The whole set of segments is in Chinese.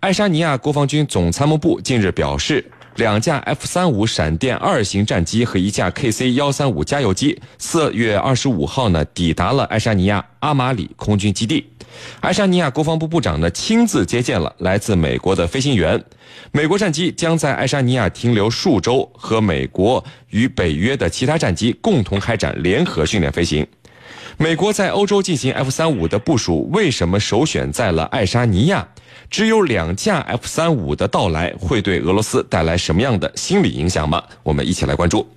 爱沙尼亚国防军总参谋部近日表示，两架 F 三五闪电二型战机和一架 KC 幺三五加油机，四月二十五号呢抵达了爱沙尼亚阿马里空军基地。爱沙尼亚国防部部长呢亲自接见了来自美国的飞行员。美国战机将在爱沙尼亚停留数周，和美国与北约的其他战机共同开展联合训练飞行。美国在欧洲进行 F 三五的部署，为什么首选在了爱沙尼亚？只有两架 F 三五的到来，会对俄罗斯带来什么样的心理影响吗？我们一起来关注。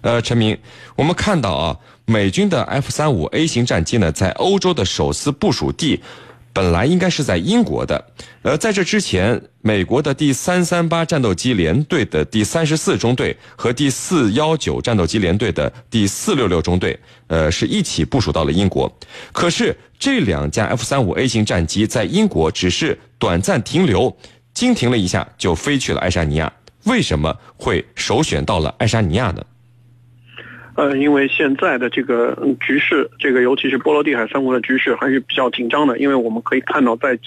呃，陈明，我们看到啊，美军的 F 三五 A 型战机呢，在欧洲的首次部署地。本来应该是在英国的，呃，在这之前，美国的第三三八战斗机联队的第三十四中队和第四幺九战斗机联队的第四六六中队，呃，是一起部署到了英国。可是这两架 F 三五 A 型战机在英国只是短暂停留，经停了一下就飞去了爱沙尼亚。为什么会首选到了爱沙尼亚呢？呃，因为现在的这个局势，这个尤其是波罗的海三国的局势还是比较紧张的。因为我们可以看到，在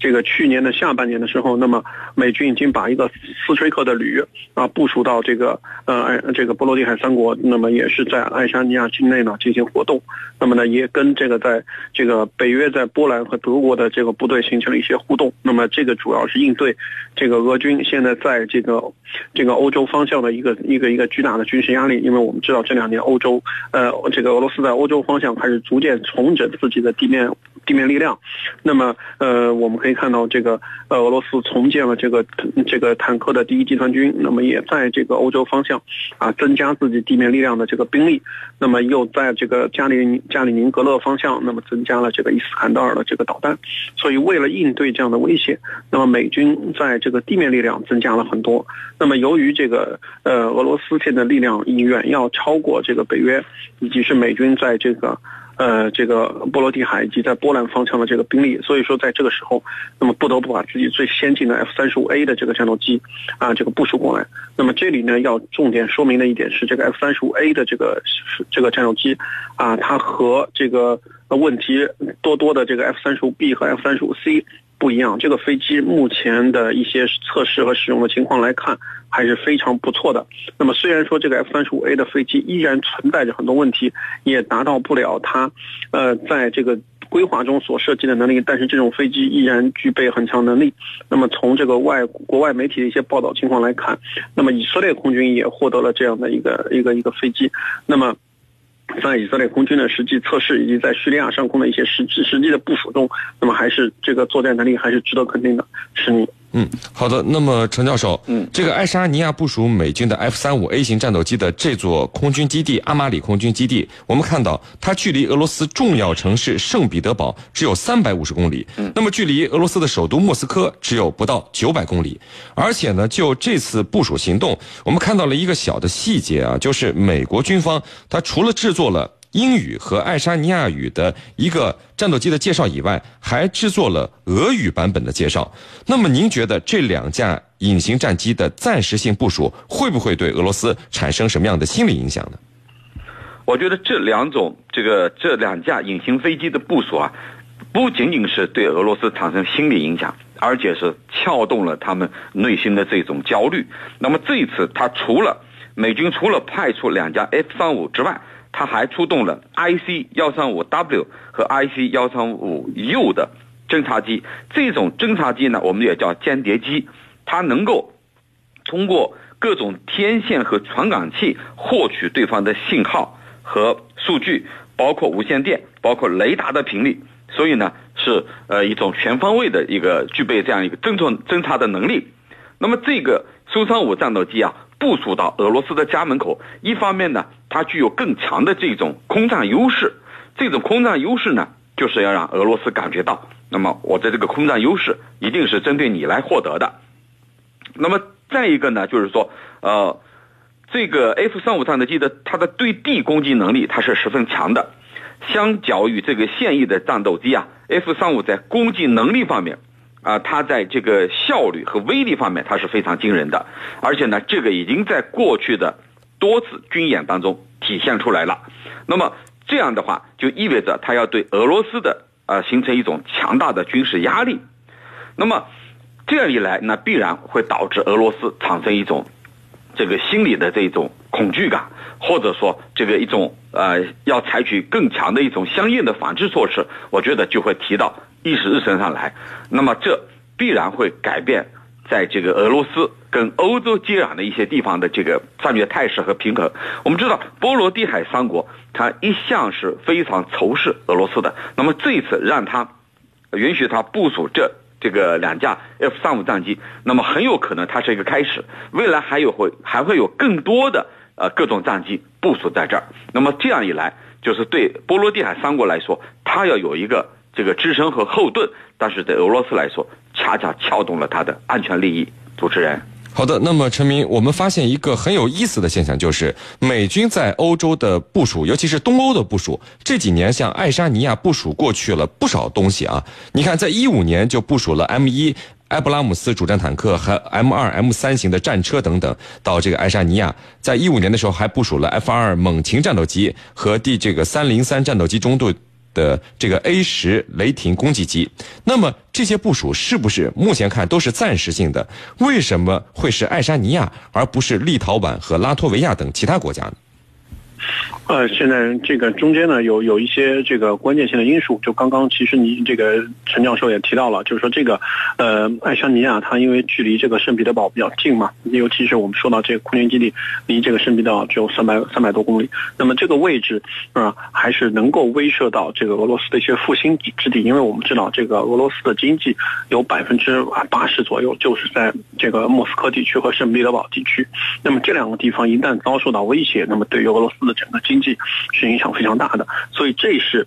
这个去年的下半年的时候，那么美军已经把一个斯崔克的旅啊部署到这个呃这个波罗的海三国，那么也是在爱沙尼亚境内呢进行活动。那么呢，也跟这个在这个北约在波兰和德国的这个部队形成了一些互动。那么这个主要是应对这个俄军现在在这个这个欧洲方向的一个一个一个巨大的军事压力。因为我们知道这两。年欧洲，呃，这个俄罗斯在欧洲方向开始逐渐重整自己的地面地面力量。那么，呃，我们可以看到，这个呃，俄罗斯重建了这个这个坦克的第一集团军，那么也在这个欧洲方向啊增加自己地面力量的这个兵力。那么又在这个加里加里宁格勒方向，那么增加了这个伊斯坎德尔的这个导弹。所以，为了应对这样的威胁，那么美军在这个地面力量增加了很多。那么，由于这个呃，俄罗斯现在力量已远要超过。这个北约以及是美军在这个呃这个波罗的海以及在波兰方向的这个兵力，所以说在这个时候，那么不得不把自己最先进的 F 三十五 A 的这个战斗机啊这个部署过来。那么这里呢要重点说明的一点是，这个 F 三十五 A 的这个这个战斗机啊，它和这个问题多多的这个 F 三十五 B 和 F 三十五 C。不一样，这个飞机目前的一些测试和使用的情况来看，还是非常不错的。那么虽然说这个 F 三十五 A 的飞机依然存在着很多问题，也达到不了它，呃，在这个规划中所设计的能力，但是这种飞机依然具备很强能力。那么从这个外国外媒体的一些报道情况来看，那么以色列空军也获得了这样的一个一个一个飞机。那么。在以色列空军的实际测试以及在叙利亚上空的一些实际实际的部署中，那么还是这个作战能力还是值得肯定的，是你。嗯，好的。那么陈教授，嗯，这个爱沙尼亚部署美军的 F 三五 A 型战斗机的这座空军基地——阿马里空军基地，我们看到它距离俄罗斯重要城市圣彼得堡只有三百五十公里，嗯，那么距离俄罗斯的首都莫斯科只有不到九百公里。而且呢，就这次部署行动，我们看到了一个小的细节啊，就是美国军方它除了制作了。英语和爱沙尼亚语的一个战斗机的介绍以外，还制作了俄语版本的介绍。那么，您觉得这两架隐形战机的暂时性部署会不会对俄罗斯产生什么样的心理影响呢？我觉得这两种这个这两架隐形飞机的部署啊，不仅仅是对俄罗斯产生心理影响，而且是撬动了他们内心的这种焦虑。那么这一次，他除了美军除了派出两架 F 三五之外，他还出动了 IC 幺三五 W 和 IC 幺三五 U 的侦察机，这种侦察机呢，我们也叫间谍机，它能够通过各种天线和传感器获取对方的信号和数据，包括无线电，包括雷达的频率，所以呢，是呃一种全方位的一个具备这样一个侦测侦察的能力。那么这个苏三五战斗机啊。部署到俄罗斯的家门口，一方面呢，它具有更强的这种空战优势，这种空战优势呢，就是要让俄罗斯感觉到，那么我的这个空战优势一定是针对你来获得的。那么再一个呢，就是说，呃，这个 F 三五战斗机的它的对地攻击能力它是十分强的，相较于这个现役的战斗机啊，F 三五在攻击能力方面。啊，它在这个效率和威力方面，它是非常惊人的，而且呢，这个已经在过去的多次军演当中体现出来了。那么这样的话，就意味着它要对俄罗斯的呃形成一种强大的军事压力。那么这样一来，那必然会导致俄罗斯产生一种这个心理的这种恐惧感，或者说这个一种呃要采取更强的一种相应的反制措施，我觉得就会提到议事日程上来。那么这必然会改变在这个俄罗斯跟欧洲接壤的一些地方的这个战略态势和平衡。我们知道波罗的海三国，它一向是非常仇视俄罗斯的。那么这一次让它允许它部署这这个两架 F 三五战机，那么很有可能它是一个开始，未来还有会还会有更多的呃各种战机部署在这儿。那么这样一来，就是对波罗的海三国来说，它要有一个这个支撑和后盾，但是对俄罗斯来说，恰恰撬动了他的安全利益。主持人。好的，那么陈明，我们发现一个很有意思的现象，就是美军在欧洲的部署，尤其是东欧的部署，这几年像爱沙尼亚部署过去了不少东西啊。你看，在一五年就部署了 M 一埃布拉姆斯主战坦克和 M 二、M 三型的战车等等到这个爱沙尼亚，在一五年的时候还部署了 F 二猛禽战斗机和第这个三零三战斗机中队。的这个 A 十雷霆攻击机，那么这些部署是不是目前看都是暂时性的？为什么会是爱沙尼亚而不是立陶宛和拉脱维亚等其他国家呢？呃，现在这个中间呢，有有一些这个关键性的因素。就刚刚其实你这个陈教授也提到了，就是说这个呃爱沙尼亚它因为距离这个圣彼得堡比较近嘛，尤其是我们说到这个空军基地离这个圣彼得堡只有三百三百多公里，那么这个位置啊还是能够威慑到这个俄罗斯的一些复兴之地。因为我们知道这个俄罗斯的经济有百分之八十左右就是在这个莫斯科地区和圣彼得堡地区。那么这两个地方一旦遭受到威胁，那么对于俄罗斯的整个经济是影响非常大的，所以这是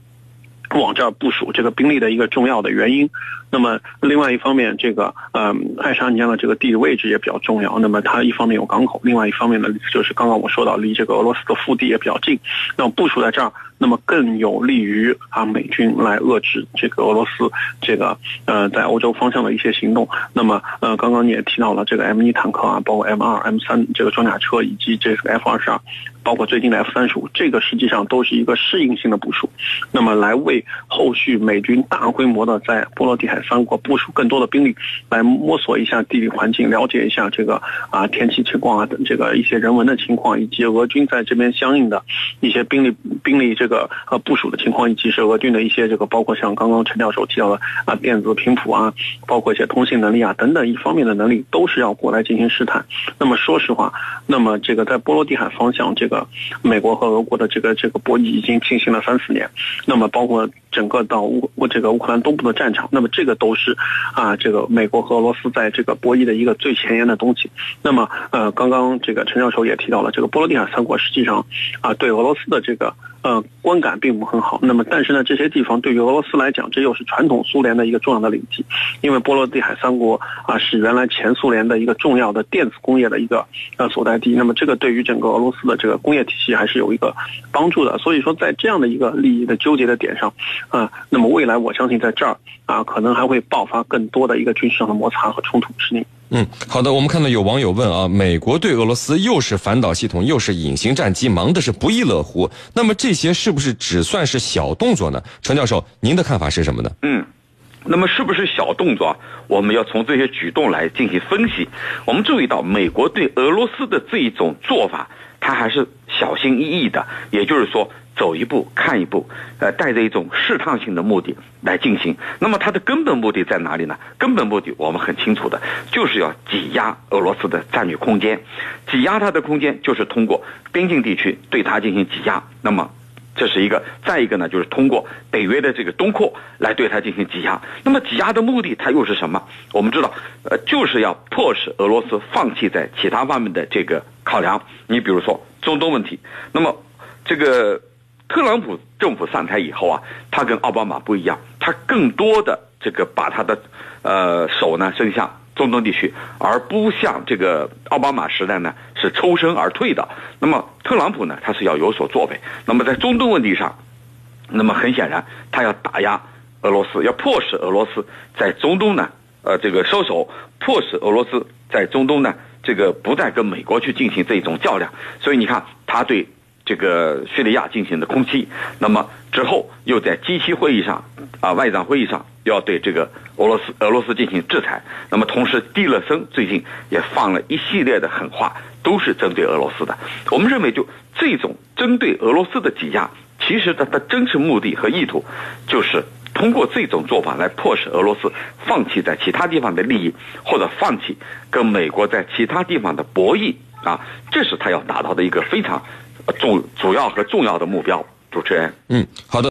往这儿部署这个兵力的一个重要的原因。那么另外一方面，这个嗯，爱沙尼亚的这个地理位置也比较重要。那么它一方面有港口，另外一方面呢，就是刚刚我说到离这个俄罗斯的腹地也比较近。那么部署在这儿，那么更有利于啊美军来遏制这个俄罗斯这个呃在欧洲方向的一些行动。那么呃，刚刚你也提到了这个 M 一坦克啊，包括 M 二、M 三这个装甲车，以及这个 F 二十二，包括最近的 F 三十五，这个实际上都是一个适应性的部署。那么来为后续美军大规模的在波罗的海。三国部署更多的兵力，来摸索一下地理环境，了解一下这个啊天气情况啊等这个一些人文的情况，以及俄军在这边相应的一些兵力兵力这个呃部署的情况，以及是俄军的一些这个包括像刚刚陈教授提到的啊电子频谱啊，包括一些通信能力啊等等一方面的能力，都是要过来进行试探。那么说实话，那么这个在波罗的海方向，这个美国和俄国的这个这个博弈已经进行了三四年，那么包括整个到乌这个乌克兰东部的战场，那么这个。都是啊，这个美国和俄罗斯在这个博弈的一个最前沿的东西。那么，呃，刚刚这个陈教授也提到了，这个波罗的海三国实际上啊，对俄罗斯的这个。呃，观感并不很好。那么，但是呢，这些地方对于俄罗斯来讲，这又是传统苏联的一个重要的领地，因为波罗的海三国啊是原来前苏联的一个重要的电子工业的一个呃所在地。那么，这个对于整个俄罗斯的这个工业体系还是有一个帮助的。所以说，在这样的一个利益的纠结的点上，啊，那么未来我相信在这儿啊，可能还会爆发更多的一个军事上的摩擦和冲突。是你。嗯，好的。我们看到有网友问啊，美国对俄罗斯又是反导系统，又是隐形战机，忙的是不亦乐乎。那么这些是不是只算是小动作呢？陈教授，您的看法是什么呢？嗯，那么是不是小动作？我们要从这些举动来进行分析。我们注意到，美国对俄罗斯的这一种做法，它还是小心翼翼的，也就是说。走一步看一步，呃，带着一种试探性的目的来进行。那么它的根本目的在哪里呢？根本目的我们很清楚的，就是要挤压俄罗斯的战略空间，挤压它的空间就是通过边境地区对它进行挤压。那么这是一个，再一个呢，就是通过北约的这个东扩来对它进行挤压。那么挤压的目的它又是什么？我们知道，呃，就是要迫使俄罗斯放弃在其他方面的这个考量。你比如说中东问题，那么这个。特朗普政府上台以后啊，他跟奥巴马不一样，他更多的这个把他的，呃手呢伸向中东地区，而不像这个奥巴马时代呢是抽身而退的。那么特朗普呢，他是要有所作为。那么在中东问题上，那么很显然他要打压俄罗斯，要迫使俄罗斯在中东呢，呃这个收手，迫使俄罗斯在中东呢这个不再跟美国去进行这种较量。所以你看他对。这个叙利亚进行的空袭，那么之后又在 G7 会议上啊外长会议上要对这个俄罗斯俄罗斯进行制裁。那么同时，蒂勒森最近也放了一系列的狠话，都是针对俄罗斯的。我们认为，就这种针对俄罗斯的挤压，其实它的真实目的和意图，就是通过这种做法来迫使俄罗斯放弃在其他地方的利益，或者放弃跟美国在其他地方的博弈啊，这是他要达到的一个非常主主要和重要的目标。主持人，嗯，好的。